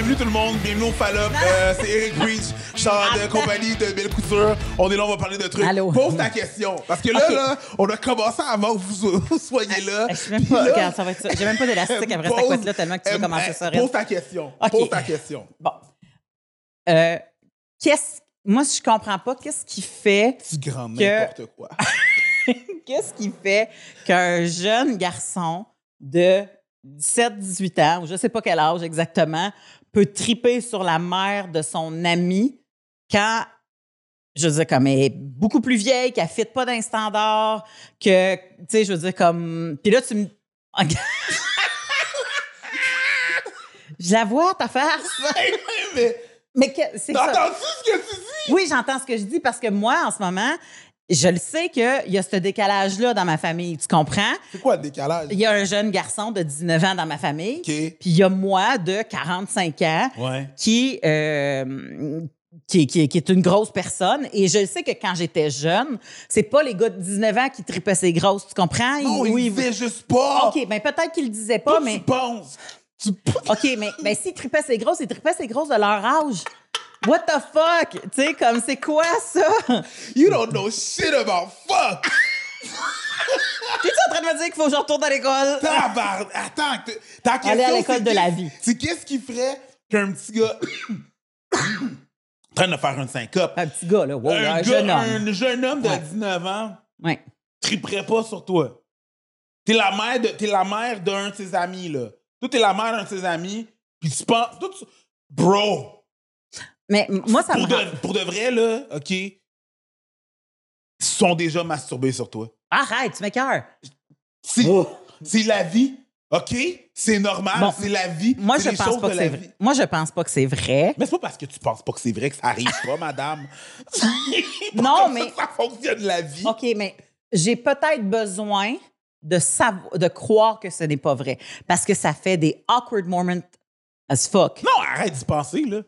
bienvenue tout le monde, bienvenue au Fallop. Euh, c'est Eric Breach, char de compagnie de Belle Couture. On est là, on va parler de trucs. Allô? Pose ta question. Parce que là, là, on a commencé avant que vous, vous soyez là. Je sais même pas, là, regarde, ça va être ça. J'ai même pas d'élastique après cette couette-là tellement que tu veux euh, commencer euh, ça. Pose ta question. Ok. Pose ta question. Bon. Euh, qu'est-ce, moi, je comprends pas qu'est-ce qui fait, Tu grande Que- n'importe quoi. qu'est-ce qui fait qu'un jeune garçon de 17, 18 ans, ou je sais pas quel âge exactement, peut triper sur la mère de son ami quand, je veux dire, comme elle est beaucoup plus vieille, qu'elle ne fit pas d'un standard, que, tu sais, je veux dire, comme. Puis là, tu me. je la vois, ta face. Mais Mais que- c'est t'as ça. entendu ce que tu dis? Oui, j'entends ce que je dis parce que moi, en ce moment, je le sais qu'il y a ce décalage-là dans ma famille. Tu comprends? C'est quoi le décalage? Il y a un jeune garçon de 19 ans dans ma famille. OK. Puis il y a moi de 45 ans Ouais. qui, euh, qui, qui- qui est une grosse personne. Et je sais que quand j'étais jeune, c'est pas les gars de 19 ans qui tripaient ces grosses. Tu comprends? Non, Ils- il oui, disait juste pas. OK, ben peut-être qu'ils le disaient pas, mais. penses. Tu OK, mais ben, s'ils tripaient ces grosses, ils tripaient ces grosses de leur âge. What the fuck? Tu sais, comme c'est quoi ça? You don't know shit about fuck. T'es-tu en train de me dire qu'il faut que je retourne à l'école? Tabarn- Attends, ta question. Aller à l'école de la vie. C'est qu'est-ce qui ferait qu'un petit gars. en train de faire une syncope? Un petit gars, là. Wow, un, un, gars- jeune homme. un jeune homme de Ouais. 19 ans Ouais. triperait pas sur toi. T'es la mère de, t'es la mère d'un de ses amis, là. Toi, t'es la mère d'un de ses amis, puis tu penses. toi, tu- Bro! Mais moi, ça me Pour rend... de, pour de vrai, là, OK? Ils sont déjà masturbés sur toi. Arrête, tu m'écœures. C'est c'est la vie, OK? C'est normal, Bon, c'est la vie. Moi, je pense pas que c'est vrai. Moi, je pense pas que c'est vrai. Mais c'est pas parce que tu penses pas que c'est vrai que ça arrive pas, madame. Non, mais- Ça, ça fonctionne la vie. OK, mais j'ai peut-être besoin de savoir, de croire que ce n'est pas vrai. Parce que ça fait des awkward moments as fuck. Non, arrête d'y penser, là.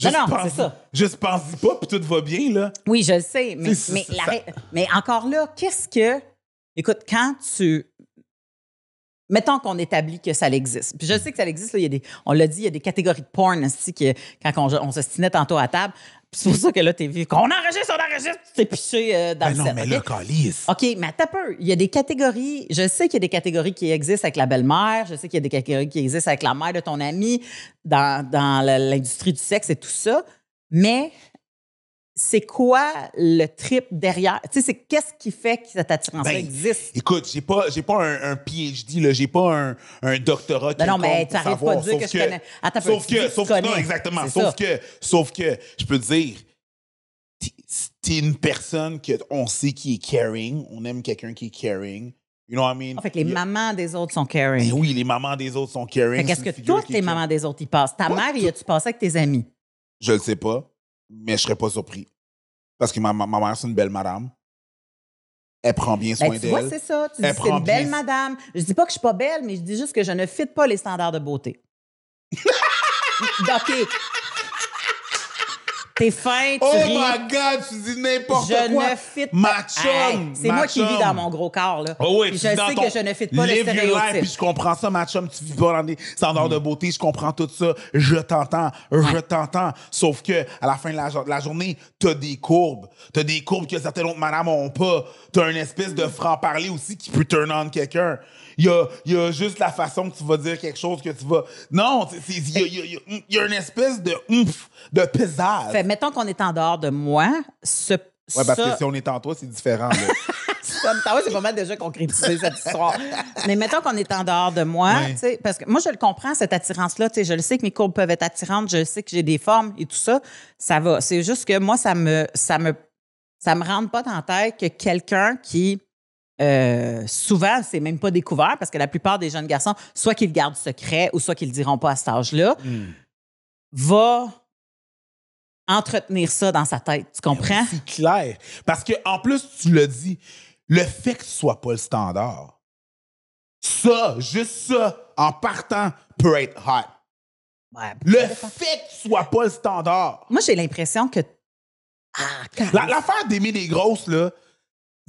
Juste non, pense- c'est ça. Juste pense-y pas, puis tout va bien, là. Oui, je le sais, la mais encore là, qu'est-ce que. Écoute, quand tu. Mettons qu'on établit que ça existe. Puis je sais que ça existe, là, il y a des, on l'a dit, il y a des catégories de porn aussi, que, quand on, on se stinait tantôt à table. Puis c'est pour ça que là, t'es vu qu'on enregistre, on enregistre, tu t'es piché euh, dans Ben le non, set, mais OK? là, calice. OK, mais attends un peu. Il y a des catégories. Je sais qu'il y a des catégories qui existent avec la belle-mère. Je sais qu'il y a des catégories qui existent avec la mère de ton ami dans, dans l'industrie du sexe et tout ça. Mais c'est quoi le trip derrière? Tu sais, c'est qu'est-ce qui fait que cette attirance-là Ben, existe? Écoute, j'ai pas, j'ai pas un, un PhD, là. J'ai pas un, un doctorat Ben non, mais savoir, pas de dire sauf que je connais. Attends Sauf que, que sauf que, non, exactement. Sauf ça. que, sauf que, je peux te dire, t'es- une personne que on sait qui est caring. On aime quelqu'un qui est caring. You know what I mean? En fait, les mamans des autres sont caring. Ben oui, les mamans des autres sont caring. Fait qu'est-ce que toutes qui les mamans des autres y passent? Ta mère, y a-tu passé avec tes amis? Je le sais pas, mais je serais pas surpris. Parce que ma, ma, ma mère, c'est une belle madame. Elle prend bien soin Ben, tu vois, d'elle. c'est ça. Tu dis Elle c'est prend une belle bien- madame. Je dis pas que je suis pas belle, mais je dis juste que je ne fit pas les standards de beauté. OK. T'es fin, tu Oh ris. my God, tu dis n'importe je quoi. ne fit pas. Ma chum, Hey, c'est ma moi qui vis dans mon gros corps. Là. Oh oui, Puis je dans sais ton- que je ne fit pas les Live your life, stéréotypes. puis je comprends ça, ma chum, tu vis pas dans des standards de beauté, je comprends tout ça, je t'entends, je t'entends. Sauf que à la fin de la, de la journée, t'as des courbes, t'as des courbes que certaines autres madames ont pas. T'as une espèce de franc-parler aussi qui peut turn on quelqu'un. Il y a, y a juste la façon que tu vas dire quelque chose que tu vas... Non, il y a, y y une espèce de oomph, de pesage. Fait, mettons qu'on est en dehors de moi. Ce, Ouais, parce ça- que si on est en toi, c'est différent. c'est pas mal déjà concrétisé cette histoire. Mais mettons qu'on est en dehors de moi, parce que moi, je le comprends, cette attirance-là. Je le sais que mes courbes peuvent être attirantes, je sais que j'ai des formes et tout ça. Ça va. C'est juste que moi, ça me, ça me, ça me rentre pas dans la tête que quelqu'un qui, euh, souvent, c'est même pas découvert parce que la plupart des jeunes garçons, soit qu'ils le gardent secret ou soit qu'ils le diront pas à cet âge-là, Hmm. va entretenir ça dans sa tête. Tu comprends? C'est clair. Parce que en plus, tu l'as dit, le fait que ce soit pas le standard, ça, juste ça, en partant, peut être hot. Ouais, Le fait que ce soit pas le standard. Moi, j'ai l'impression que. Ah, La- L'affaire d'aimer les grosses, là,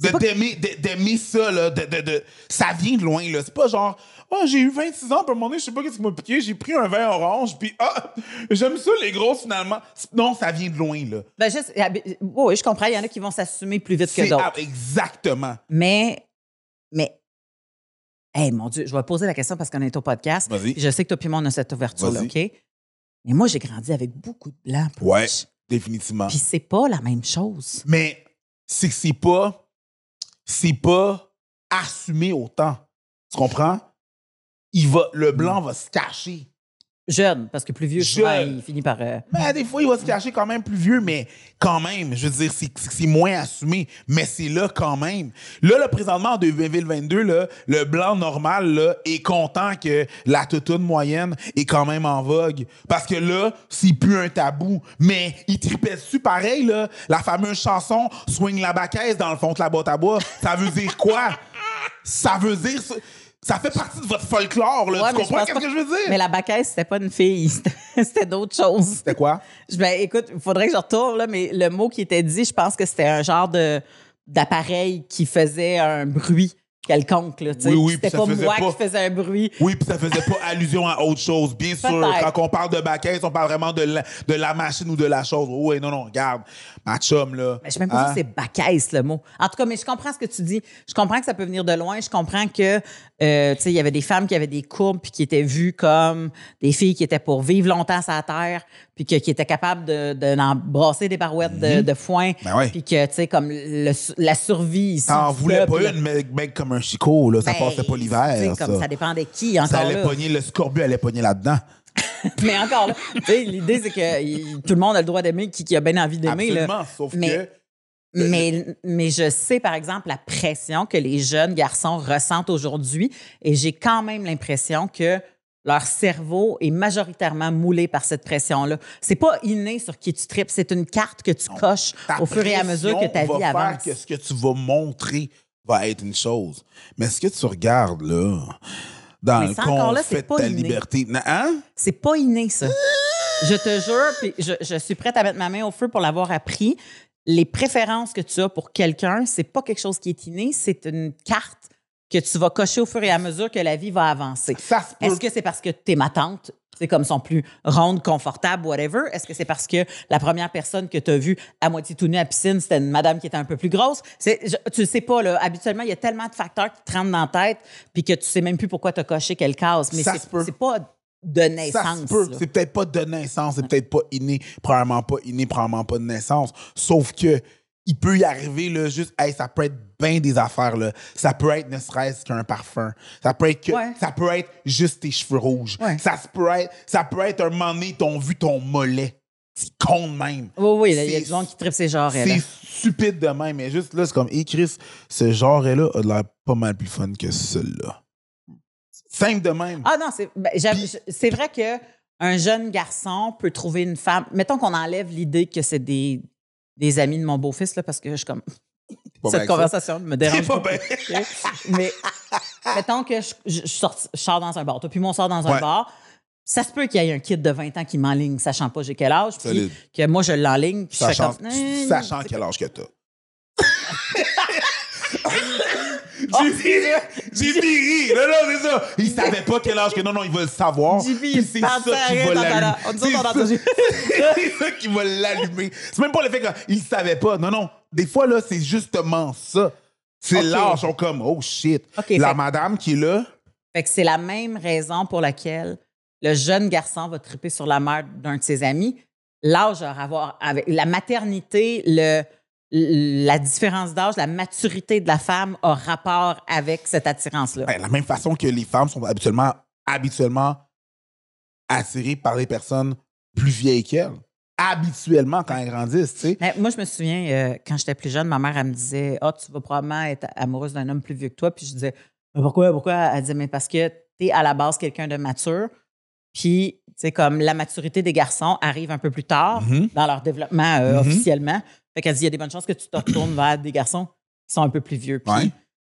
d'aimer, ça, là, de, de, de- ça vient de loin, là. C'est pas genre, oh, j'ai eu 26 ans, puis à un moment donné, je sais pas qu'est-ce qui m'a piqué, j'ai pris un vin orange, puis ah, j'aime ça, les grosses, finalement. Non, ça vient de loin, là. Ben, juste, ah, ben, oui, je comprends. Il y en a qui vont s'assumer plus vite que C'est d'autres. ah, exactement. Mais, mais, hey, mon Dieu, je vais poser la question parce qu'on est au podcast. Je sais que toi puis moi, on a cette ouverture-là. OK? Mais moi, j'ai grandi avec beaucoup de blancs. Ouais, Pouch. définitivement. Puis c'est pas la même chose. Mais c'est que c'est pas, c'est pas assumé autant. Tu comprends? Il va, le blanc va se cacher. Jeune, parce que plus vieux, souvent, Jeune. il finit par. euh, Mais des fois, il va se cacher quand même plus vieux, mais quand même, je veux dire, c'est c'est moins assumé, mais c'est là quand même. Là, là, présentement, en 2022, là, le blanc normal là, est content que la toutoune moyenne est quand même en vogue. Parce que là, c'est plus un tabou. Mais il tripait dessus pareil, là. La fameuse chanson « Swing la baquette dans le fond de la boîte à bois ». Ça veut dire quoi? Ça veut dire... ça fait partie de votre folklore, là. Ouais, tu comprends ce que je veux dire? Mais la baquette, c'était pas une fille, c'était- c'était d'autres choses. C'était quoi? Je- Ben, écoute, il faudrait que je retourne, là, mais le mot qui était dit, je pense que c'était un genre de d'appareil qui faisait un bruit quelconque. Là. Oui, oui, c'était pas moi pas- qui faisais un bruit. Oui, puis ça faisait pas allusion à autre chose. Bien sûr, quand on parle de baquette, on parle vraiment de la, de la machine ou de la chose. Oui, non, non, regarde, ma chum, là. Mais je sais même pas Hein? si c'est bacaisse le mot. En tout cas, mais je comprends ce que tu dis. Je comprends que ça peut venir de loin. Je comprends que, euh, tu sais, il y avait des femmes qui avaient des courbes puis qui étaient vues comme des filles qui étaient pour vivre longtemps sur la terre puis que- qui étaient capables de, de brasser des barouettes de, de foin. Ben ouais. Puis que, tu sais, comme le- la survie ici. T'en voulais pas une, mec, mec comme un chicot, là. Ça ben, passait pas l'hiver, ça. ça dépendait qui, encore Ça allait là. pogner, le scorbut allait pogner là-dedans. Mais encore là, l'idée, c'est que il- tout le monde a le droit d'aimer qui, qui a bien envie d'aimer. là. Absolument, sauf Mais- que... Mais, mais je sais, par exemple, la pression que les jeunes garçons ressentent aujourd'hui et j'ai quand même l'impression que leur cerveau est majoritairement moulé par cette pression-là. C'est pas inné sur qui tu tripes, c'est une carte que tu coches au fur et à mesure que ta vie va faire avance. que ce que tu vas montrer va être une chose. Mais ce que tu regardes, là, dans Mais le là, fait pas ta inné. liberté... Hein? C'est pas inné, ça. Je te jure, puis je, je suis prête à mettre ma main au feu pour l'avoir appris. Les préférences que tu as pour quelqu'un, c'est pas quelque chose qui est inné, c'est une carte que tu vas cocher au fur et à mesure que la vie va avancer. Est-ce que c'est parce que t'es ma tante? C'est comme sont plus rondes, confortables, whatever. Est-ce que c'est parce que la première personne que tu as vue à moitié tout nue à piscine, c'était une madame qui était un peu plus grosse? C'est, je- tu le sais pas, là. Habituellement, il y a tellement de facteurs qui te rentrent dans la tête puis que tu sais même plus pourquoi tu as coché quelle case. Mais Ça c'est, se peut. c'est pas de Ça naissance. se peut. C'est peut-être pas de naissance, c'est peut-être pas inné, probablement pas inné, probablement pas de naissance. Sauf que il peut y arriver là, juste, hey, ça peut être bien des affaires là. Ça peut être ne serait-ce qu'un parfum. Ça peut être que, Ouais. ça peut être juste tes cheveux rouges. Ouais. Ça peut être, ça peut être un moment donné, t'ont vu ton mollet. C'est con de même. Oui, oui, il y a du monde qui tripe ces genres là. C'est stupide de même, mais juste là, c'est comme, hé Chris, ce genre-là a de l'air pas mal plus fun que celui-là. Simple de même. Ah non, c'est ben, vrai que un jeune garçon peut trouver une femme. Mettons qu'on enlève l'idée que c'est des, des amis de mon beau-fils, là, parce que je suis comme. Pas Cette avec ça. conversation me dérange pas bien. Mais mettons que je, je- je sorti- je sors dans un bar. Toi, puis moi, on sort dans un Ouais. bar. Ça se peut qu'il y ait un kid de 20 ans qui m'enligne, sachant pas j'ai quel âge. Puis que moi, je l'enligne. Puis Sachant, comme. Eh, sachant quel âge que t'as. Oh, J'ai dit, j'ai dit, ri. Non, non, c'est ça. Il savait pas quel âge que non, non, il va le savoir. JP, il c'est ça qui va l'allumer. c'est ça qui va l'allumer. C'est même pas le fait qu'il savait pas. Non, non. Des fois, là, c'est justement ça. C'est Ok. l'âge. Ils sont comme, oh shit. La fait- madame qui est là, Fait que c'est la même raison pour laquelle le jeune garçon va triper sur la mère d'un de ses amis. L'âge à avoir avec la maternité, le, la différence d'âge, la maturité de la femme a rapport avec cette attirance-là. ben, la même façon que les femmes sont habituellement, habituellement attirées par les personnes plus vieilles qu'elles. Habituellement, quand elles grandissent, tu sais. Mais moi, je me souviens, euh, quand j'étais plus jeune, ma mère, elle me disait Ah, tu vas probablement être amoureuse d'un homme plus vieux que toi. Puis je disais Mais pourquoi? Pourquoi Elle disait Mais parce que tu es à la base quelqu'un de mature. Puis, tu sais, comme la maturité des garçons arrive un peu plus tard Mhm. dans leur développement euh, Mhm. officiellement. Fait qu'elle dit Il y a des bonnes chances que tu te retournes vers des garçons qui sont un peu plus vieux. Puis, Ouais.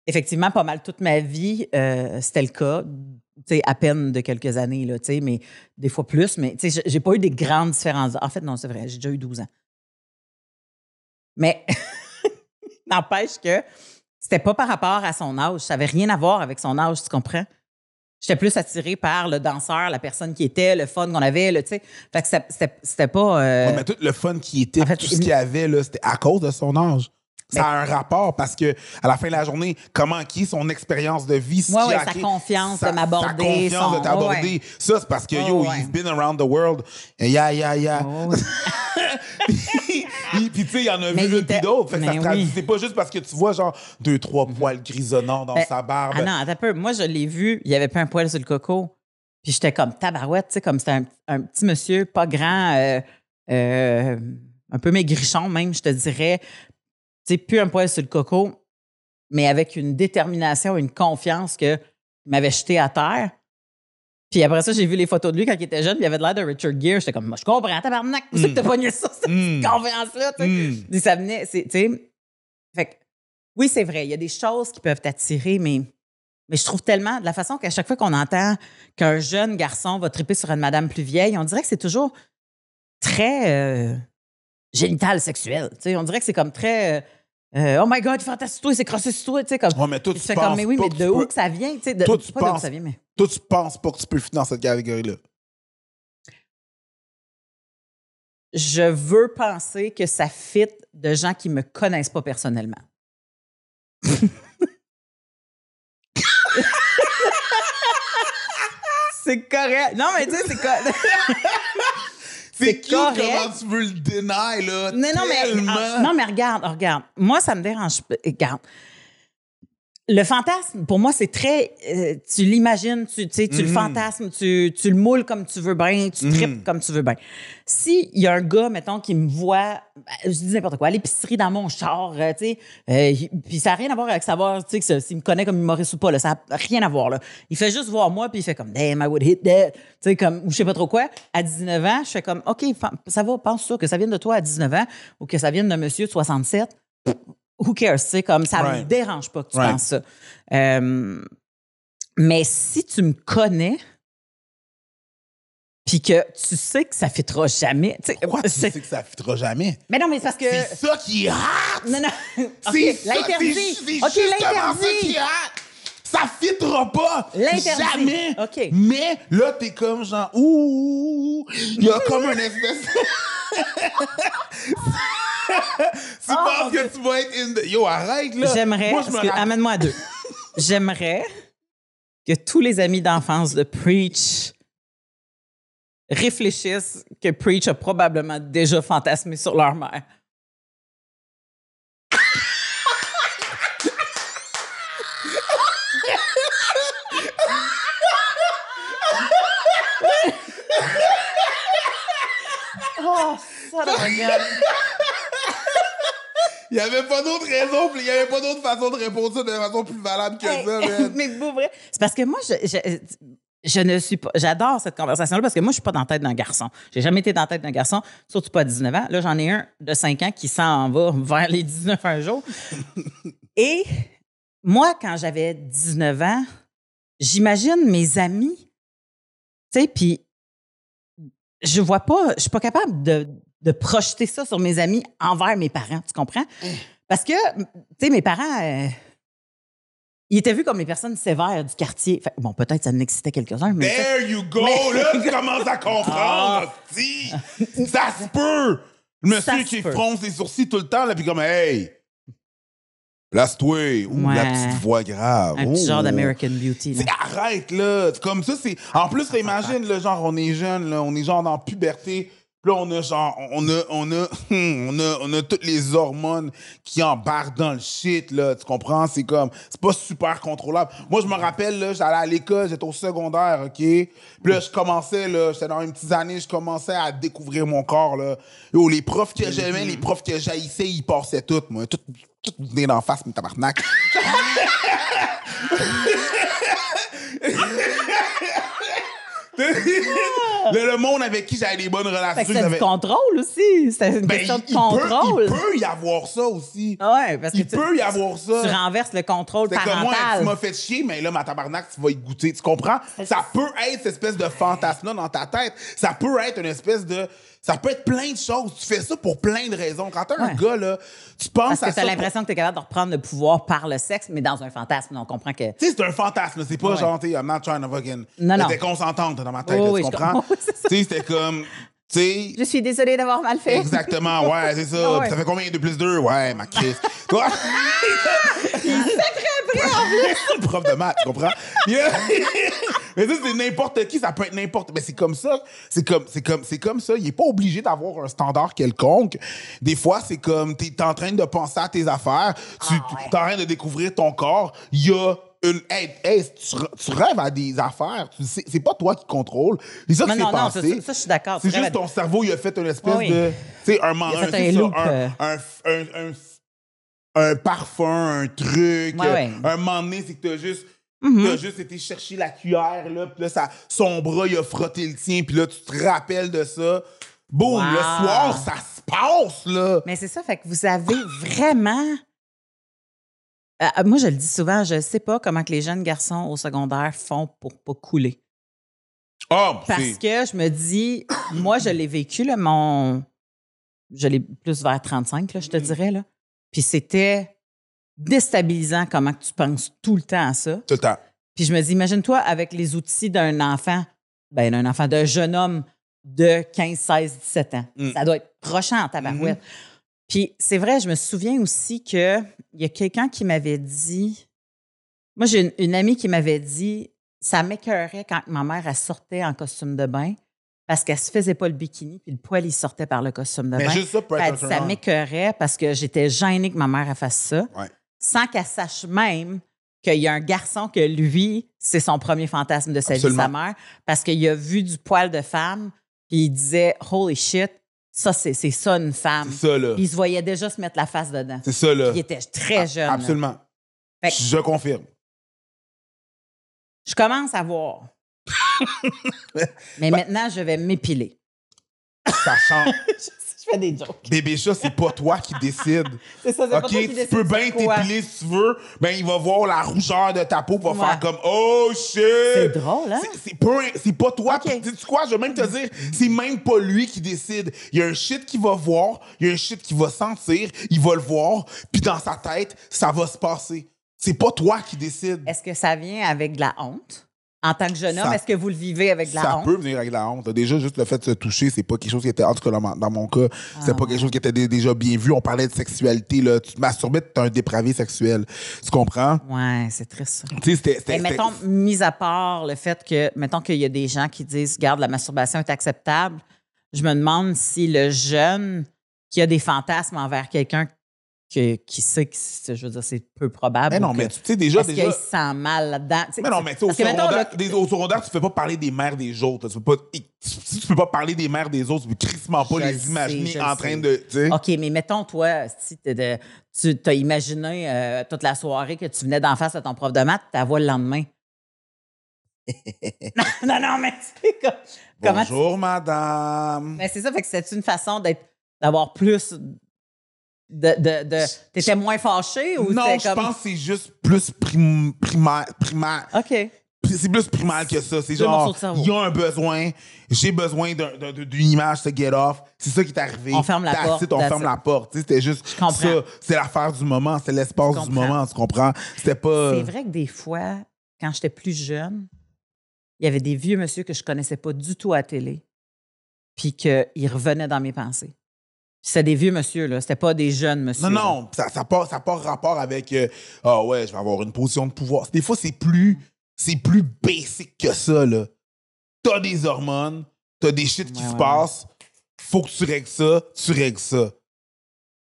Effectivement, pas mal toute ma vie, euh, c'était le cas. Tu sais, à peine de quelques années, là, tu sais, mais des fois plus. Mais tu sais, j'ai- pas eu des grandes différences. En fait, non, c'est vrai, j'ai déjà eu 12 ans. Mais N'empêche que c'était pas par rapport à son âge. Ça avait rien à voir avec son âge, tu comprends? J'étais plus attirée par le danseur, la personne qui était, le fun qu'on avait, le, tu sais. Fait que c'était- pas... euh, Ouais, mais tout le fun qui était, En fait, tout ce il- qu'il y avait, là, c'était à cause de son âge. Ça a un rapport parce que à la fin de la journée, comment qui son expérience de vie, ce Ouais, ouais, sa confiance sa- de m'aborder, Sa confiance son- de t'aborder. ouais. Ça, c'est parce que, yo, he's been around the world. Yeah, yeah, yeah. oh, Puis, tu sais, il y en a Mais vu était- d'autres. Fait que ça Mais se traduit. oui. C'est pas juste parce que tu vois, genre, deux, trois poils grisonnants dans Ben, sa barbe. Ah non, attends un peu. Moi, je l'ai vu, il y avait pas un poil sur le coco. Puis j'étais comme tabarouette, tu sais, comme c'était un, un petit monsieur, pas grand, euh, euh, un peu maigrichon même, je te dirais. Tu sais, plus un poil sur le coco, mais avec une détermination, une confiance que il m'avait jeté à terre. Puis après ça, j'ai vu les photos de lui quand il était jeune, puis il avait de l'air de Richard Gere. J'étais comme, moi, je comprends, tabarnak, où c'est que t'as pogné ça, cette Mm. confiance-là, tu sais. Mm. Puis ça venait, tu sais. Fait que, oui, c'est vrai, il y a des choses qui peuvent t'attirer, mais, mais je trouve tellement, de la façon qu'à chaque fois qu'on entend qu'un jeune garçon va triper sur une madame plus vieille, on dirait que c'est toujours très euh, génital sexuel. Tu sais, on dirait que c'est comme très. euh, oh my God, fantastique, s'est crossé sur toi. Tu sais, comme. Ouais, mais toi, tu tu fais penses comme, mais oui, mais de où peux- que ça vient? Tu sais, de, Toi, tu pas de où penses- ça vient, mais. Toi, tu penses pas que tu peux fitter dans cette catégorie-là. Je veux penser que ça fit de gens qui me connaissent pas personnellement. c'est correct. Non, mais tu sais, c'est correct. C'est cute correct. comment tu veux le deny, là? Non, non, mais, ah, non, mais regarde, regarde. Moi, ça me dérange pas. Regarde. Le fantasme, pour moi, c'est très. euh, tu l'imagines, tu, tu sais, tu le Mhm. fantasmes, tu, tu le moules comme tu veux bien, tu Mhm. tripes comme tu veux bien. S'il y a un gars, mettons, qui me voit, ben, je dis n'importe quoi, à l'épicerie dans mon char, euh, tu sais, euh, puis ça n'a rien à voir avec savoir, tu sais, s'il me connaît comme humoriste ou pas, là, ça n'a rien à voir, là. Il fait juste voir moi, puis il fait comme, damn, I would hit that, tu sais, comme, ou je sais pas trop quoi. À 19 ans, je fais comme, OK, ça va, pense ça, que ça vienne de toi à 19 ans, ou que ça vienne d'un monsieur de 67 who cares, sais, comme ça me Right. dérange pas que tu Right. penses ça. Euh, mais si tu me connais, puis que tu sais que ça fitera jamais, tu sais, Pourquoi tu c'est- sais que ça fitera jamais? Mais non, mais c'est parce que... C'est ça qui est hot! Non, non. C'est OK, ça, c'est- l'interdit. c'est OK, justement ça l'interdit. qui est hot! Ça fitera pas! L'interdit. Jamais! OK. Mais là, t'es comme genre, ouh! Il y a comme un espèce. penses que tu vas être in the... Yo, arrête, là! J'aimerais... Amène-moi à deux. J'aimerais que tous les amis d'enfance de Preach réfléchissent que Preach a probablement déjà fantasmé sur leur mère. oh, ça. Il n'y avait pas d'autre raison, puis il n'y avait pas d'autre façon de répondre ça de façon plus valable que ça, man. mais pour vrai, c'est parce que moi, je, je, je ne suis pas. J'adore cette conversation-là parce que moi, je suis pas dans la tête d'un garçon. J'ai jamais été dans la tête d'un garçon, surtout pas à 19 ans. Là, j'en ai un de 5 ans qui s'en va vers les 19 un jour. Et moi, quand j'avais 19 ans, j'imagine mes amis, tu sais, puis je vois pas, je suis pas capable de, de projeter ça sur mes amis envers mes parents, tu comprends? Parce que, tu sais, mes parents, euh, ils étaient vus comme les personnes sévères du quartier. Fait- bon, peut-être ça en excitait quelques-uns, mais. There you go! Mais- Là, tu commences à comprendre, hostie. Ça se peut! Le monsieur qui fronce les sourcils tout le temps, là, puis comme, hey! Place-toi! Ouh, Ouais. la petite voix grave. Un petit Oh. genre d'American Beauty. là. Arrête, là. Comme ça, c'est. En plus, imagine, là, genre, on est jeune, là, on est genre dans la puberté. Puis là, on a genre, on a, on a, on a, on a toutes les hormones qui embarquent dans le shit, là. Tu comprends? C'est comme, c'est pas super contrôlable. Moi, je me rappelle, là, j'allais à l'école, j'étais au secondaire, OK? Puis là, je commençais, là, j'étais dans une petite année, je commençais à découvrir mon corps, là. Yo, les profs que j'aimais, les profs que j'haïssais, ils passaient tout, moi. Tout, tout venait d'en face, mes tabarnak. le, le monde avec qui j'avais des bonnes relations. c'est du contrôle aussi. C'est une Ben, question de il, contrôle. Peut, il peut y avoir ça aussi. Ouais, parce que Il tu, peut y avoir ça. tu renverses le contrôle C'est comme moi, tu parental. m'as fait chier, mais là, ma tabarnak, tu vas y goûter. Tu comprends? Ça peut être cette espèce de fantasme-là dans ta tête. Ça peut être une espèce de. Ça peut être plein de choses. Tu fais ça pour plein de raisons. Quand t'as un Ouais. gars, là, tu penses Parce que ça. t'as pour- l'impression que t'es capable de reprendre le pouvoir par le sexe, mais dans un fantasme. On comprend que. Tu sais, c'est un fantasme. C'est pas Ouais. genre, t'sais, I'm not trying to fucking. Non, non. C'était consentante dans ma tête, Oh, là, oui, tu je comprends? Tu sais, c'était comme. Tu sais. Je suis désolée d'avoir mal fait. Exactement, ouais, c'est ça. Ah ouais. Ça fait combien 2 plus 2? Ouais, ma crise. Toi? Le prof de maths, tu comprends? Yeah. Mais ça, c'est n'importe qui, ça peut être n'importe. Mais c'est comme ça. C'est comme, c'est comme, c'est comme ça. Il est pas obligé d'avoir un standard quelconque. Des fois, c'est comme, t'es en train de penser à tes affaires, tu, Ah ouais. t'es en train de découvrir ton corps. Il y a une. Hey, hey, tu, tu rêves à des affaires. Tu c'est pas toi qui contrôle. C'est ça qui s'est non, passé. ça, ça, je suis d'accord. C'est Tu juste à- ton cerveau, il a fait une espèce Oui. de. Tu sais, un, a un, un un, euh. un, un, un- un parfum, un truc. Ouais, ouais. Un moment donné, c'est que t'as juste. Mhm. T'as juste été chercher la cuillère, là, puis là, ça, son bras, il a frotté le tien, puis là, tu te rappelles de ça. Boum, Wow. le soir, ça se passe, là. Mais c'est ça, fait que vous avez vraiment. Euh, moi, je le dis souvent, je ne sais pas comment que les jeunes garçons au secondaire font pour pas couler. Oh, Parce que je me dis, moi, je l'ai vécu, là, mon. Je l'ai plus vers 35, là, je te Mm. dirais. Là. Puis c'était déstabilisant comment tu penses tout le temps à ça. Tout le temps. Puis je me dis, imagine-toi avec les outils d'un enfant, ben d'un enfant, d'un jeune homme de 15, 16, 17 ans. Mm. Ça doit être prochant en tabarouette. Mm-hmm. Puis c'est vrai, je me souviens aussi qu'il y a quelqu'un qui m'avait dit. Moi, j'ai une, une amie qui m'avait dit ça m'écœurait quand ma mère elle sortait en costume de bain parce qu'elle se faisait pas le bikini, puis le poil, il sortait par le costume de Mais bain. juste ça être dit, ça m'écœurait parce que j'étais gênée que ma mère elle fasse ça, Ouais. Sans qu'elle sache même qu'il y a un garçon que lui, c'est son premier fantasme de sa Absolument. vie, sa mère, parce qu'il a vu du poil de femme, puis il disait Holy shit, ça, c'est ça une femme. C'est ça, là. Puis il se voyait déjà se mettre la face dedans. C'est ça, là. Puis il était très jeune. là. Absolument. Fait que- Je confirme. Je commence à voir. Mais maintenant, je vais m'épiler. Ça change. je fais des jokes. Bébé chat, c'est pas toi qui décide. C'est ça, c'est pas OK, toi qui tu décides peux bien t'épiler si tu veux. Ben, il va voir la rougeur de ta peau, va Ouais. faire comme Oh shit! C'est drôle, hein? C'est- C'est pas, c'est pas toi. Sais-tu quoi? Je vais même te dire, c'est même pas lui qui décide. Il y a un shit qu'il va voir, il y a un shit qu'il va sentir, il va le voir, puis dans sa tête, ça va se passer. C'est pas toi qui décide. Est-ce que ça vient avec de la honte? En tant que jeune homme, Ça- est-ce que vous le vivez avec de la ça honte? peut venir avec la honte. Déjà, juste le fait de se toucher, c'est pas quelque chose qui était, en tout cas dans, mon cas, Ah, pas ouais. quelque chose qui était dé- déjà bien vu. On parlait de sexualité, là. Tu te masturbais, t'es un dépravé sexuel. Tu comprends? Ouais, c'est triste. ça. Tu sais, c'était. mettons, mis à part le fait que, mettons qu'il y a des gens qui disent, regarde, la masturbation est acceptable, je me demande si le jeune qui a des fantasmes envers quelqu'un que- qui sait que, c'est- je veux dire, c'est peu probable. Mais non, mais tu sais, déjà, Est-ce déjà. se sent mal là-dedans? Mais non, mais tu sais, au parce secondaire, tu fais pas parler des mères des autres. Tu peux pas, si tu peux pas parler des mères des autres, tu peux crissement pas les imaginer en train de. OK, mais mettons, toi, si tu t'as imaginé euh, toute la soirée que tu venais d'en face de ton prof de maths, ta voix le lendemain? non, non, non, mais c'est comme. Bonjour, madame. Mais c'est ça, fait que c'est une façon d'être d'avoir plus de. de, de T'étais moins fâché ou non, je comme. pense que c'est juste plus prim- primaire. primaire. OK. C'est plus primal que ça. C'est genre, de il y a un besoin, j'ai besoin d'un- d'un- d'une image to get off. C'est ça qui est arrivé. On ferme la porte, it, on ferme it. la porte. C'était juste comprends. ça. C'est l'affaire du moment. C'est l'espace du moment. Tu comprends? C'était pas. C'est vrai que des fois, quand j'étais plus jeune, il y avait des vieux monsieur que je connaissais pas du tout à la télé, puis qu'ils revenaient dans mes pensées. C'était des vieux monsieur, là. C'était pas des jeunes monsieur. Non, non, ça n'a pas, ça a pas rapport avec euh, Ah ouais, je vais avoir une position de pouvoir. Des fois, c'est plus c'est plus basic que ça, là. T'as des hormones, t'as des shit qui Ouais, se ouais, passent, faut que tu règles ça, tu règles ça.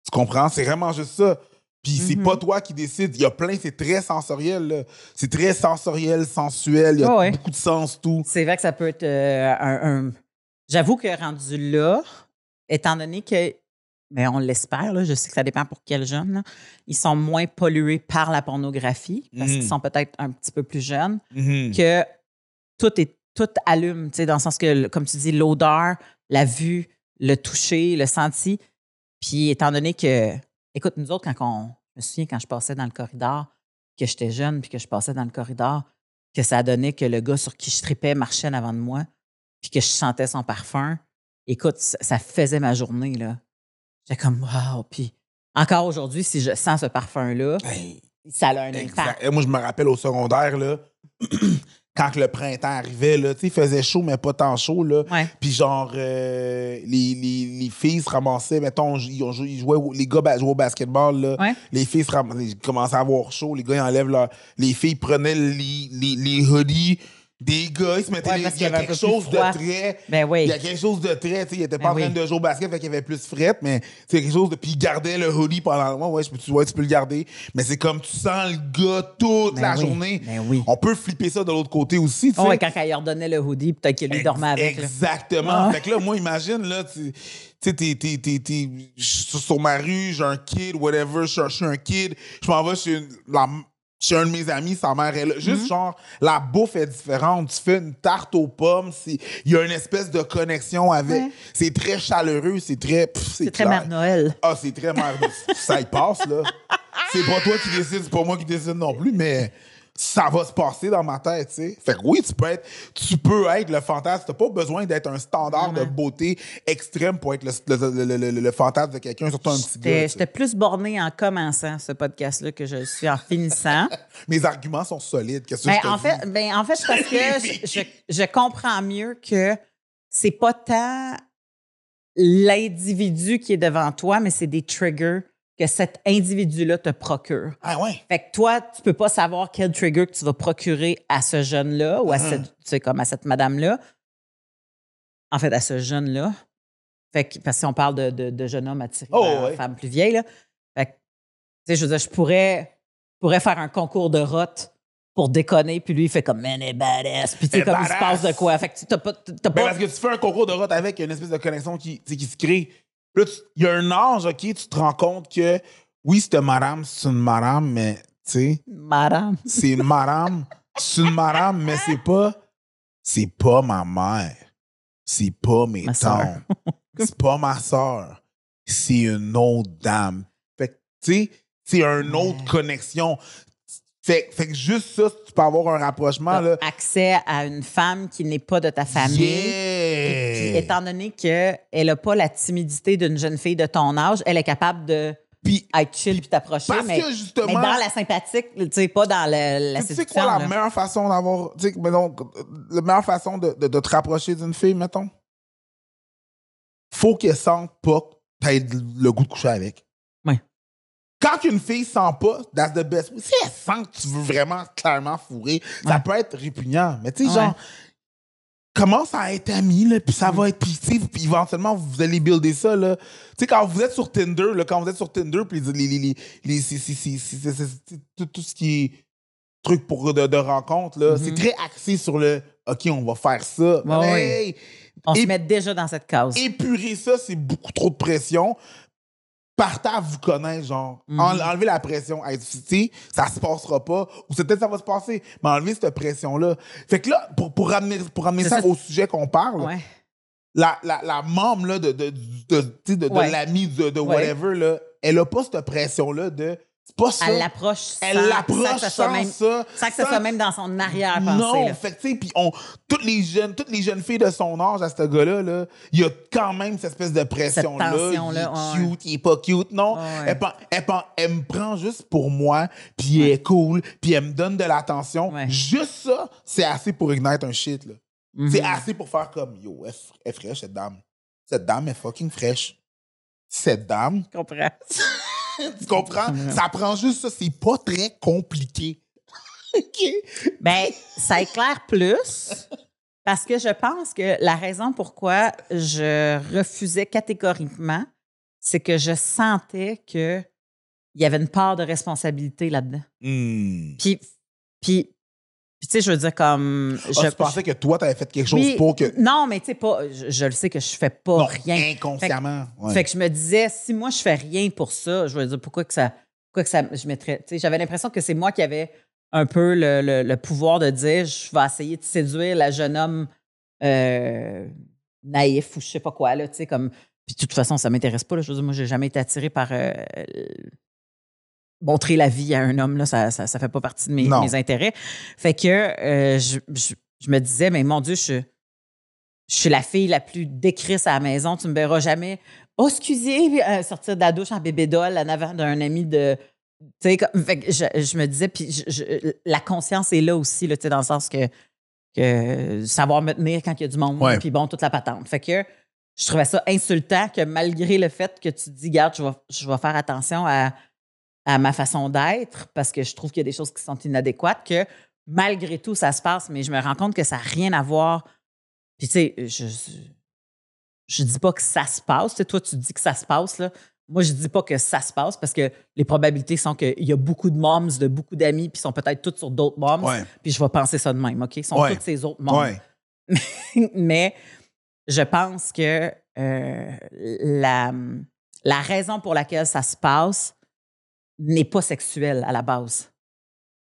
Tu comprends? C'est vraiment juste ça. Puis c'est pas toi qui décides. Il y a plein, c'est très sensoriel, là. C'est très sensoriel, sensuel, il y a beaucoup de sens, tout. C'est vrai que ça peut être euh, un. un- J'avoue que rendu là, étant donné que. Mais on l'espère, je sais que ça dépend pour quel jeune, là, ils sont moins pollués par la pornographie parce qu'ils sont peut-être un petit peu plus jeunes. Mhm. que tout est tout allume, dans le sens que, comme tu dis, l'odeur, la vue, le toucher, le senti. Puis étant donné que, écoute, nous autres, quand on, je me souviens quand je passais dans le corridor, que j'étais jeune, puis que je passais dans le corridor, que ça donnait que le gars sur qui je tripais marchait en avant de moi, puis que je sentais son parfum. Écoute, ça, ça faisait ma journée, là. J'étais comme, wow. Puis encore aujourd'hui, si je sens ce parfum-là, Hey, ça a un exact. impact. Et Moi, je me rappelle au secondaire, là, quand le printemps arrivait, là, il faisait chaud, mais pas tant chaud, là. Ouais. Puis genre, euh, les, les, les filles se ramassaient, mettons, ils, ont joué- ils jouaient, les gars jouaient au basketball, là. Ouais. Les filles se ramassaient, ils commençaient à avoir chaud, les gars, ils enlèvent leur... Les filles prenaient les, les, les hoodies des gars, ils se mettaient... Ouais, les- parce il y a quelque chose de très... Ben oui. Il y a quelque chose de très, tu sais, il était Ben pas en train oui. de jouer au basket, fait qu'il y avait plus fret, mais c'est quelque chose de. Puis il gardait le hoodie pendant le mois, ouais, tu, ouais, tu peux le garder. Mais c'est comme tu sens le gars toute Ben la oui. journée. Ben oui. On peut flipper ça de l'autre côté aussi, tu sais. Oh, ouais, quand elle lui redonnait le hoodie, peut-être qu'il lui dormait avec. Exactement. Ouais. Fait que là, moi, imagine, là, tu tu sais, t'es, t'es, t'es, t'es- je suis sur ma rue, j'ai un kid, whatever, je suis un- kid, je m'en vais chez, une- la- chez un de mes amis, sa mère est là. Juste, Mm-hmm. genre, la bouffe est différente. Tu fais une tarte aux pommes, il y a une espèce de connexion avec. Ouais. C'est très chaleureux, c'est très. C'est très. Mère Noël. Ah, c'est très mère Ça y passe, là. C'est pas toi qui décide, c'est pas moi qui décide non plus, mais ça va se passer dans ma tête, tu sais. Fait que oui, tu peux être, tu peux être le fantasme. T'as pas besoin d'être un standard de beauté extrême pour être le, le, le- le- fantasme de quelqu'un, surtout un petit gars. J'étais plus bornée en commençant ce podcast-là que je suis en finissant. Mes arguments sont solides. Qu'est-ce que Ben, je te en dis? fait, ben, en fait, c'est parce que je, je- je comprends mieux que c'est pas tant l'individu qui est devant toi, mais c'est des triggers que cet individu-là te procure. Ah ouais. Fait que toi, tu peux pas savoir quel trigger que tu vas procurer à ce jeune-là ou à Uh-huh. cette, tu sais, comme à cette madame-là. En fait, à ce jeune-là. Fait que, parce qu'on parle de, de, de jeune homme attiré Oh, par ouais. une femme plus vieille, là. Fait que, tu sais, je veux dire, je pourrais, pourrais faire un concours de rote pour déconner, puis lui, il fait comme, man, est badass. Puis tu sais, comme il se passe de quoi. Fait que tu t'as pas. t'as Ben, pas parce que tu fais un concours de route avec, il y a une espèce de connexion qui, qui se crée. Là, il y a un âge, OK, tu te rends compte que, oui, c'est une madame, c'est une madame, mais, tu sais, Madame. c'est une madame, c'est une madame, mais c'est pas, c'est pas ma mère. C'est pas mes tantes. C'est pas ma soeur. C'est une autre dame. Fait que, tu sais, c'est une autre Ouais. connexion. Fait, fait que juste ça, tu peux avoir un rapprochement, là. accès à une femme qui n'est pas de ta famille. Yeah! Puis, étant donné qu'elle n'a pas la timidité d'une jeune fille de ton âge, elle est capable de Puis, être chill puis t'approcher, parce mais, que justement. mais dans la sympathique, tu sais, pas dans le- la tu sais quoi la là. meilleure façon d'avoir. Tu sais, mettons, la meilleure façon de, de- de te rapprocher d'une fille, mettons? Faut qu'elle sente pas que t'as le goût de coucher avec. Quand une fille sent pas, that's the best. way. Si elle sent que tu veux vraiment clairement fourrer, ça Ouais. peut être répugnant. Mais tu sais, Ouais. genre, commence à être amis, là, puis ça va être. Puis, éventuellement, vous allez builder ça, là. Tu sais, quand vous êtes sur Tinder, là, quand vous êtes sur Tinder, puis les. les, les, les, c'est- tout, tout ce qui est truc pour de, de rencontre, là, c'est très axé sur le OK, on va faire ça. Ouais, On Et- se met déjà dans cette case. épurer ça, c'est beaucoup trop de pression. Partez à vous connaître, genre. Mhm. En- enlevez la pression. Hey, tu sais, ça se passera pas. Ou peut-être ça va se passer. Mais enlevez cette pression-là. Fait que là, pour, pour ramener, pour ramener ça, ça. au sujet qu'on parle, Ouais. la, la, la membre là, de, de, de, de, de Ouais. l'ami, de, de Ouais. whatever, là, elle a pas cette pression-là de. C'est pas ça. Elle l'approche sans, Elle l'approche sans même, ça. sans que sans- soit même dans son arrière-pensée. non, là. fait tu sais, puis on, toutes les jeunes, toutes les jeunes filles de son âge à ce gars-là, là, il y a quand même cette espèce de pression là. tension-là, Il est ouais. cute, il est pas cute, non. Ouais. Elle, elle elle me prend juste pour moi, puis elle est cool, puis elle me donne de l'attention. Juste ça, c'est assez pour ignite un shit là. Mhm. C'est assez pour faire comme yo, elle est fraîche cette dame. Cette dame est fucking fraîche. Cette dame, Je comprends. tu comprends? Ça prend juste ça, c'est pas très compliqué. OK? Ben, ça éclaire plus parce que je pense que la raison pourquoi je refusais catégoriquement, c'est que je sentais que il y avait une part de responsabilité là-dedans. Hmm. Puis, puis, puis tu sais, je veux dire comme Ah, je tu pensais que toi, t'avais fait quelque chose Oui, pour que. Non, mais tu sais pas, je, je le sais que je fais pas Non, rien. inconsciemment. ouais. Fait que je me disais, si moi je fais rien pour ça, je veux dire, pourquoi que ça. Pourquoi que ça. Je mettrais. Tu sais, j'avais l'impression que c'est moi qui avais un peu le, le- le pouvoir de dire je vais essayer de séduire la jeune homme euh, naïf ou je sais pas quoi, là, tu sais, comme. Puis de toute façon, ça m'intéresse pas. Là. Je veux dire, moi, j'ai jamais été attirée par euh, montrer la vie à un homme. Là, ça, ça, ça fait pas partie de mes, intérêts. Fait que euh, je, je- je me disais, mais mon Dieu, je, je suis la fille la plus décrisse à la maison. Tu me verras jamais. Oh, excusez, euh, sortir de la douche en bébé doll en avant d'un ami de. Tu sais, comme- fait que je, je me disais, puis la conscience est là aussi, là, tu sais, dans le sens que, que savoir me tenir quand il y a du monde, puis bon, toute la patente. Fait que je trouvais ça insultant que malgré le fait que tu te dis, garde, je vais, je vais faire attention à, à ma façon d'être parce que je trouve qu'il y a des choses qui sont inadéquates, que malgré tout, ça se passe, mais je me rends compte que ça n'a rien à voir. Puis, tu sais, je, je dis pas que ça se passe. Tu sais, toi, tu dis que ça se passe, là. Moi, je dis pas que ça se passe parce que les probabilités sont qu'il y a beaucoup de moms, de beaucoup d'amis, puis ils sont peut-être tous sur d'autres moms. Ouais. Puis je vais penser ça de même, OK? Ils sont Ouais. tous ces autres moms. Ouais. Mais je pense que euh, la, la raison pour laquelle ça se passe n'est pas sexuelle à la base.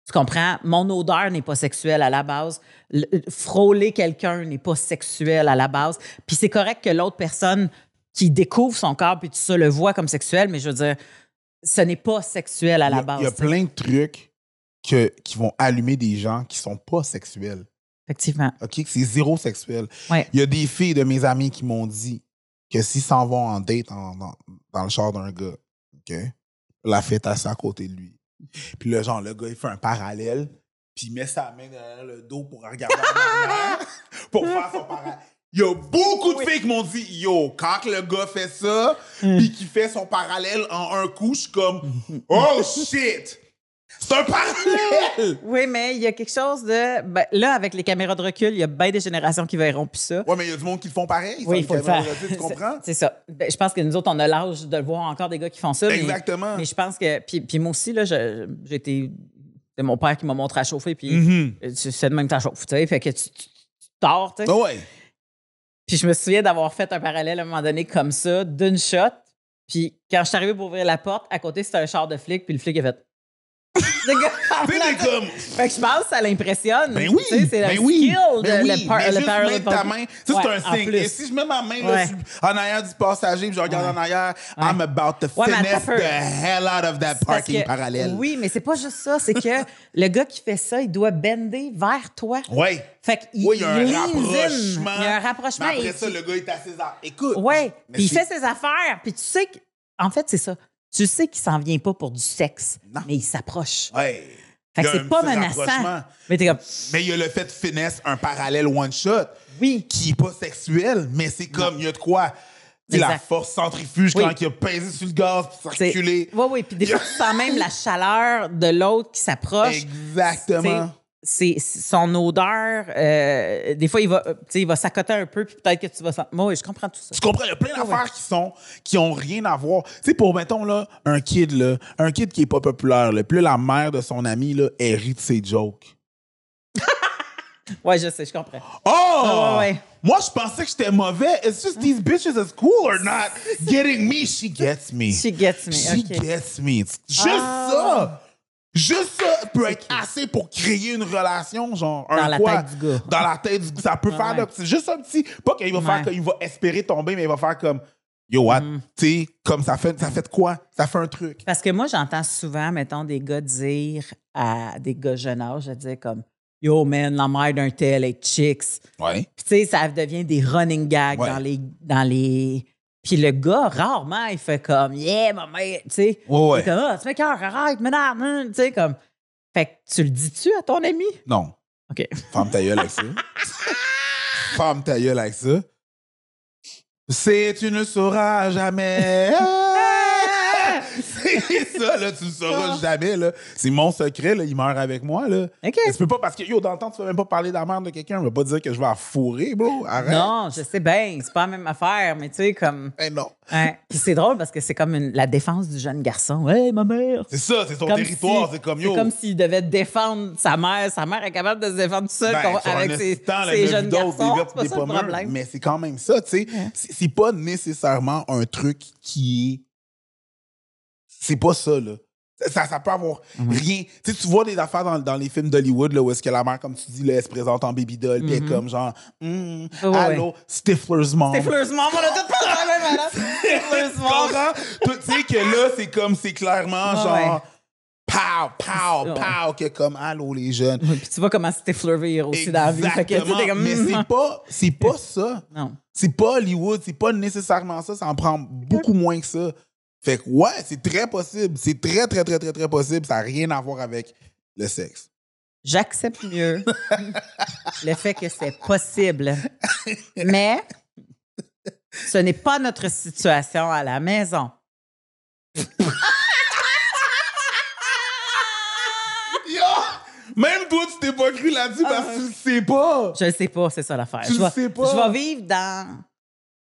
Tu comprends? Mon odeur n'est pas sexuelle à la base. Le- frôler quelqu'un n'est pas sexuel à la base. Puis c'est correct que l'autre personne qui découvre son corps puis tout ça le voit comme sexuel, mais je veux dire, ce n'est pas sexuel à Il y la a- base. Il y a plein de trucs que, qui vont allumer des gens qui sont pas sexuels. Effectivement. OK? C'est zéro sexuel. Ouais. Il y a des filles de mes amis qui m'ont dit que s'ils s'en vont en date en- dans, dans le char d'un gars, OK? La fête à côté de lui. Puis le genre, le gars, il fait un parallèle, puis il met sa main derrière le dos pour regarder en pour faire son parallèle. Il y a beaucoup de Oui. filles qui m'ont dit, yo, quand le gars fait ça, puis qu'il fait son parallèle en un coup, je suis comme, oh shit! C'est un parallèle! Oui, mais il y a quelque chose de. ben, là, avec les caméras de recul, il y a bien des générations qui verront plus ça. Ouais, mais il y a du monde qui le font pareil. Oui, il faut le faire. recul, Tu comprends? C'est ça. Ben, je pense que nous autres, on a l'âge de le voir encore des gars qui font ça. Exactement. Mais, je pense que. Puis, puis moi aussi, là, été. C'est mon père qui m'a montré à chauffer, puis Mhm. tu- c'est de même que tu chauffe, tu sais. Fait que tu, tu, tu tords, tu sais. Ouais. Puis je me souviens d'avoir fait un parallèle à un moment donné comme ça, d'une shot. Puis quand je suis arrivé pour ouvrir la porte, à côté, c'était un char de flic, puis le flic a fait. Le gars, t'es comme. Fait que je pense que ça l'impressionne. Ben oui, Tu sais, c'est ben le oui, skill de ben le, oui, par- mais le juste mettre ta main, ça Ouais, c'est un signe. Et si je mets ma main là, Ouais. sur- en arrière du passager, puis je regarde Ouais. en arrière. I'm about to finesse the hell out of that parking que- parallèle. Oui, mais c'est pas juste ça. C'est que le gars qui fait ça, il doit bender vers toi. Ouais. Fait qu'il Oui, il y a un rapprochement. Il y a un rapprochement. Mais après ça, le gars est à. Écoute. Ouais. mais Puis il fait ses affaires. Puis tu sais que. En fait, c'est ça. Tu sais qu'il s'en vient pas pour du sexe, Non. mais il s'approche. Ouais. Fait que c'est pas menaçant. Mais t'es comme. Mais il y a le fait de finesse un parallèle one shot Oui. qui est pas sexuel, mais c'est comme, il y a de quoi. La force centrifuge Oui. quand il a pesé sur le gaz pour circuler. Oui, oui. Puis des fois, tu sens même la chaleur de l'autre qui s'approche. Exactement. C'est son odeur. euh, des fois, il va, euh, il va s'accoter un peu, puis peut-être que tu vas sentir. Moi, je comprends tout ça. Tu comprends? Il y a plein ouais. d'affaires qui sont qui ont rien à voir. Tu sais, pour, mettons, là, un kid, là, un kid qui est pas populaire, là, puis là, la mère de son ami, là, elle rit de ses jokes. Ouais, je sais, je comprends. Oh! Ah ouais, ouais. Moi, je pensais que j'étais mauvais. It's just these bitches at school are not? Getting me. She gets me. She gets me. She OK. gets me. Juste Ah. ça. Juste ça peut être assez pour créer une relation, genre. Dans un la quoi? tête du gars. Dans la tête du gars. Ça peut faire, ouais. c'est juste un petit. Pas qu'il va Ouais. faire qu'il va espérer tomber, mais il va faire comme. Yo, what? Mm. Tu sais, comme ça fait, ça fait de quoi? Ça fait un truc. Parce que moi, j'entends souvent, mettons, des gars dire à des gars jeunes âge, je dire comme Yo, man, la mère d'un tel est chicks. Ouais. Puis, tu sais, ça devient des running gags Ouais. dans les. Dans les... Puis le gars, rarement, il fait comme Yeah, ma mère, tu sais. Ouais, ouais. Comme Ah, tu m'écoeures, arrête, madame, hein, tu sais, comme. Fait que tu le dis-tu à ton ami? Non. OK. Femme ta gueule avec ça. Femme ta gueule avec ça. C'est tu ne sauras jamais. Ça, là, tu ne sauras jamais, là. C'est mon secret, là, il meurt avec moi, là. OK. Tu peux pas, parce que, yo, dans le temps, tu peux même pas parler de la mère de quelqu'un. On va pas dire que je vais la fourrer, bro. Arrête. Non, je sais bien, c'est pas la même affaire, mais tu sais, comme. Eh non. Puis c'est drôle parce que c'est comme une- la défense du jeune garçon. Hey, ma mère! C'est ça, c'est son Comme territoire. si- c'est comme, yo. C'est comme s'il devait défendre sa mère. Sa mère est capable de se défendre tout seul Ben, avec ses, le jeunes garçons. des pas des le. Mais c'est quand même ça, tu sais. C'est pas nécessairement un truc qui est. C'est pas ça, là. Ça, ça peut avoir Mhm. rien. Tu sais, tu vois des affaires dans, dans les films d'Hollywood, là, où est-ce que la mère, comme tu dis, là, elle se présente en baby doll, puis elle est comme genre, Hmm, Mhm. Ouais, allô, Stifler's mom. Stifler's mom, on a tout pas la même madame. Stifler's mom. Tu sais que là, c'est comme, c'est clairement genre, ouais. pow, pow, Ouais. pow, que comme, allô, les jeunes. Puis tu vois comment Stifler vire aussi dans la vie. Fait que, comme, Mais hmm. c'est pas, c'est pas ça. Non. C'est pas Hollywood, c'est pas nécessairement ça, ça en prend beaucoup moins que ça. Fait que ouais, c'est très possible. C'est très, très, très, très, très possible. Ça n'a rien à voir avec le sexe. J'accepte mieux le fait que c'est possible. Mais ce n'est pas notre situation à la maison. Yo! Même toi, tu t'es pas cru là-dessus parce que tu le sais pas. Je ne sais pas, c'est ça l'affaire. Tu Je le sais pas. Je vais vivre dans.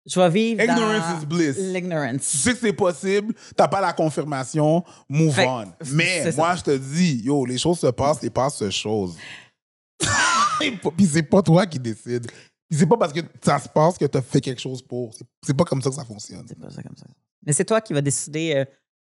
Je vais vivre Ignorance dans is bliss. Tu l'ignorance. sais que c'est possible, t'as pas la confirmation, move Fait- on. Mais ça. moi, je te dis, yo, les choses se passent, les passent se choses. Puis c'est pas toi qui décides. Puis c'est pas parce que ça se passe que t'as fait quelque chose pour. C'est- pas comme ça que ça fonctionne. C'est pas ça comme ça. Mais c'est toi qui vas décider euh,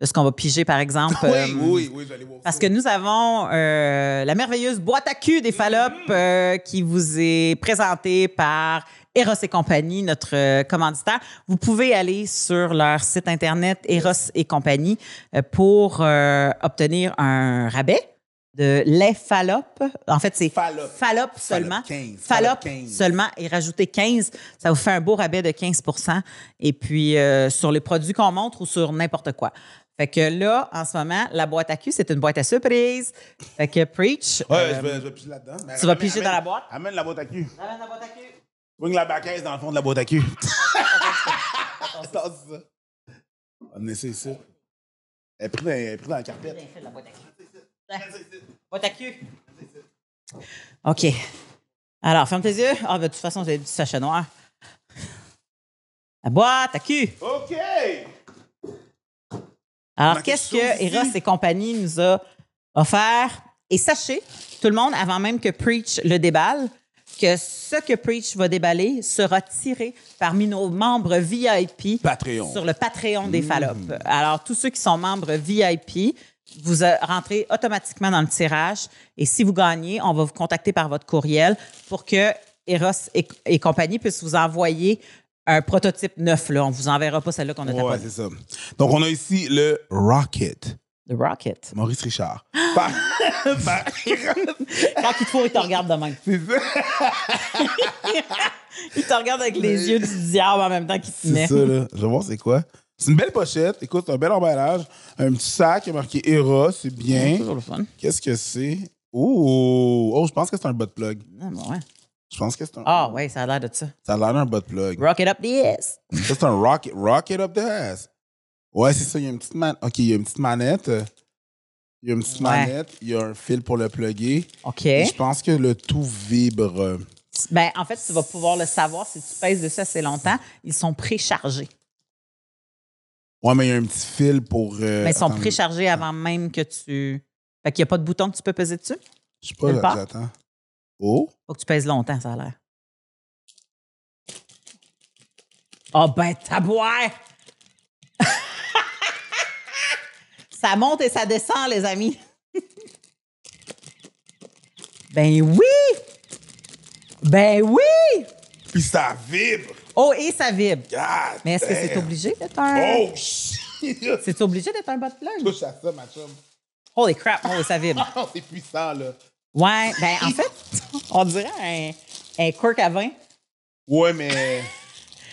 de ce qu'on va piger, par exemple. Oui, euh, oui, oui, j'allais voir Parce ça. que nous avons euh, la merveilleuse boîte à cul des Fallop euh, qui vous est présentée par Eros et compagnie, notre euh, commanditaire. Vous pouvez aller sur leur site internet Eros et compagnie euh, pour euh, obtenir un rabais de lait Fallop. En fait, c'est Fallop. Fallop seulement. 15. Fallop Fallop 15. seulement et rajouter 15, ça vous fait un beau rabais de 15 Et puis, euh, sur les produits qu'on montre ou sur n'importe quoi. Fait que là, en ce moment, la boîte à cul, c'est une boîte à surprise. Fait que Preach. Ouais, euh, je, vais, je vais piger là-dedans. Tu vas amène- piger dans la boîte? Amène la boîte à cul. Amène la boîte à cul. Bring la baquette dans le fond de la boîte à cul. Attends, c'est ça. On essaie ça. Elle est prise dans, elle est prise dans la carpette. La boîte à cul. Boîte à cul. OK. Alors, ferme tes yeux. Ah, ben, de toute façon, j'ai du sachet noir. La boîte à cul. OK! Alors, qu'est-ce que ici. Eros et compagnie nous a offert? Et sachez, tout le monde, avant même que Preach le déballe, que ce que Preach va déballer sera tiré parmi nos membres VIP Patreon. sur le Patreon Mmh. des Fallop. Alors, tous ceux qui sont membres VIP, vous rentrez automatiquement dans le tirage. Et si vous gagnez, on va vous contacter par votre courriel pour que Eros et, et compagnie puissent vous envoyer un prototype neuf. Là. On ne vous enverra pas celle-là qu'on a Ouais, c'est ça. Donc, on a ici le Rocket. The Rocket. Maurice Richard. Par- par- Quand il te faut, il te regarde de même. c'est ça. Il te regarde avec les yeux du diable en même temps qu'il te C'est met. ça, là. Je vais voir c'est quoi. C'est une belle pochette. Écoute, un bel emballage. Un petit sac qui est marqué Eros, c'est bien. Toujours le fun. Qu'est-ce que c'est? Oh! Oh, je pense que c'est un butt plug. Ah, ouais. Je pense que c'est un. Ah, ouais, ça a l'air de ça. Ça a l'air d'un butt plug. Rock it up the ass. C'est un rocket, rocket up the ass. Ouais, c'est ça. Il y a une petite man... OK, il y a une petite manette. Il y a une petite Ouais. manette. Il y a un fil pour le plugger. OK. Et je pense que le tout vibre. Ben, en fait, tu vas pouvoir le savoir si tu pèses dessus assez longtemps. Ils sont préchargés. Ouais, mais il y a un petit fil pour. euh, Mais ils sont attends, préchargés avant même que tu. Fait qu'il n'y a pas de bouton que tu peux peser dessus? Je sais pas, là, j'attends. Oh! Faut que tu pèses longtemps, ça a l'air. Oh, ben, tabouère! ça monte et ça descend, les amis. ben oui! Ben oui! Puis ça vibre! Oh, et ça vibre. God Mais est-ce que c'est obligé d'être un. Oh, shit! C'est obligé d'être un bot plug? Touche à ça, ma chum. Holy crap, oh, ça vibre. C'est puissant, là. Ouais, ben en fait, on dirait un, un quirk à vin. Ouais, mais.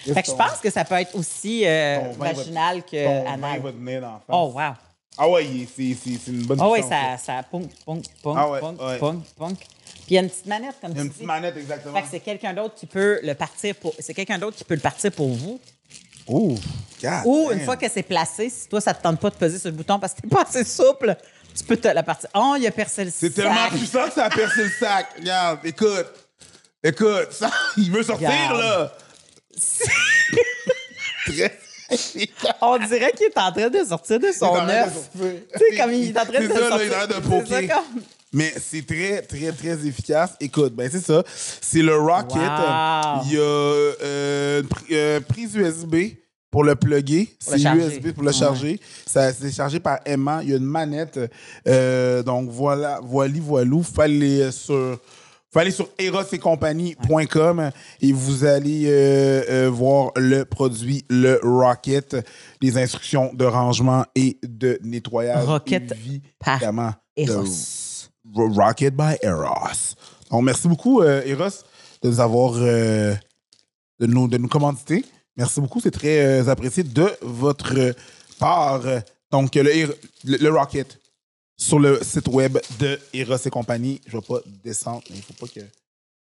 Fait que je pense que ça peut être aussi euh, vaginal que Ton vin anal. va. Oh, wow. Ah ouais, c'est c'est- c'est une bonne oui, puissance, ça, ça punk, punk, punk, Ah ouais, punk, ouais. punk, punk. Puis il y a une petite manette, comme tu une petite dis. manette, exactement. Fait que c'est quelqu'un d'autre qui peut le partir pour. C'est quelqu'un d'autre qui peut le partir pour vous. Oh, God Ou damn. une fois que c'est placé, si toi, ça te tente pas de peser sur le bouton parce que t'es pas assez souple, tu peux te la partir. Oh, il a percé le C'est sac. tellement puissant que ça a percé le sac. Regarde, écoute. Écoute, ça, il veut sortir, Regarde. là. Très. On dirait qu'il est en train de sortir de son œuf. Tu sais, comme il est en train de là, sortir. il de poker. ça, comme- Mais c'est très, très, très efficace. Écoute, ben c'est ça. C'est le Rocket. Wow. Il y a euh, une pri- euh, prise USB pour le plugger. C'est. USB pour le Ouais. charger. Ça, c'est chargé par Emma. Il y a une manette. Euh, donc voilà, voilà, voilou. Fallait sur. Faut aller sur erosetcompagnie.com et vous allez euh, euh, voir le produit, le Rocket, les instructions de rangement et de nettoyage. Rocket évidemment, de Eros. Ro- Rocket by Eros. Donc, merci beaucoup, euh, Eros, de nous avoir, de, nous, de nous commanditer. Merci beaucoup, c'est très apprécié de votre part. Donc, le, le Rocket sur le site web de Eros et compagnie. Je ne vais pas descendre, mais il ne faut pas que je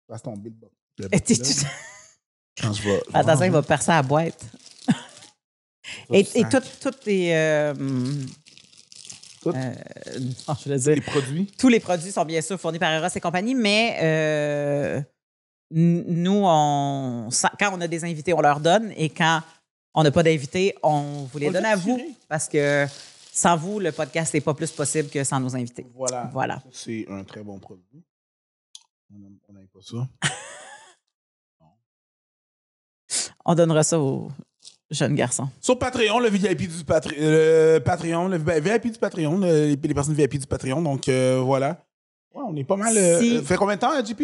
fasse tomber le tout- Quand je vais- Attention, il va percer la boîte. Et, et tout- toutes les. euh, Tout? euh, non, je voulais dire, les produits? tous les produits sont bien sûr fournis par Eros et compagnie, mais euh, nous, on, quand on a des invités, on leur donne et quand on n'a pas d'invités, on vous les On donne à vous parce que sans vous, le podcast n'est pas plus possible que sans nos invités. Voilà. Voilà. C'est un très bon produit. On n'aime pas ça. On donnera ça aux jeunes garçons. Sur Patreon, le VIP du Patre- euh, Patreon, le VIP du Patreon, le- les, les personnes VIP du Patreon. Donc euh, voilà. Ouais, on est pas mal. euh, Si- euh, fait combien de temps, euh, JP?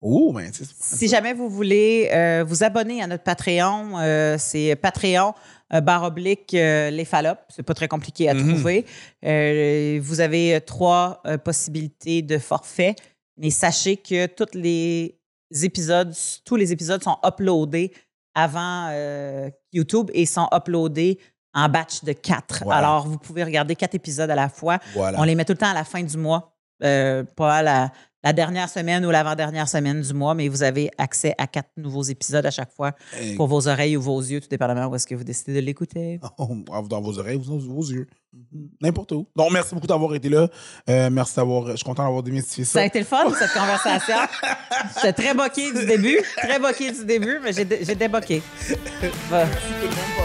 Oh, ben, c'est Si jamais vous voulez euh, vous abonner à notre Patreon, euh, c'est Patreon euh, barre oblique euh, les Fallop. C'est pas très compliqué à Mhm. trouver. Euh, vous avez euh, trois possibilités de forfait, mais sachez que tous les épisodes, tous les épisodes sont uploadés avant YouTube et sont uploadés en batch de quatre. Voilà. Alors, vous pouvez regarder quatre épisodes à la fois. Voilà. On les met tout le temps à la fin du mois, pas à la, la dernière semaine ou l'avant-dernière semaine du mois, mais vous avez accès à quatre nouveaux épisodes à chaque fois Hey. pour vos oreilles ou vos yeux, tout dépendamment où est-ce que vous décidez de l'écouter. dans vos oreilles, dans vos yeux. N'importe où. Donc, merci beaucoup d'avoir été là. Euh, merci d'avoir. Je suis content d'avoir démystifié Ça a ça. été le fun, cette conversation. J'étais très boqué du début, très boqué du début, mais j'ai dé- j'ai déboqué.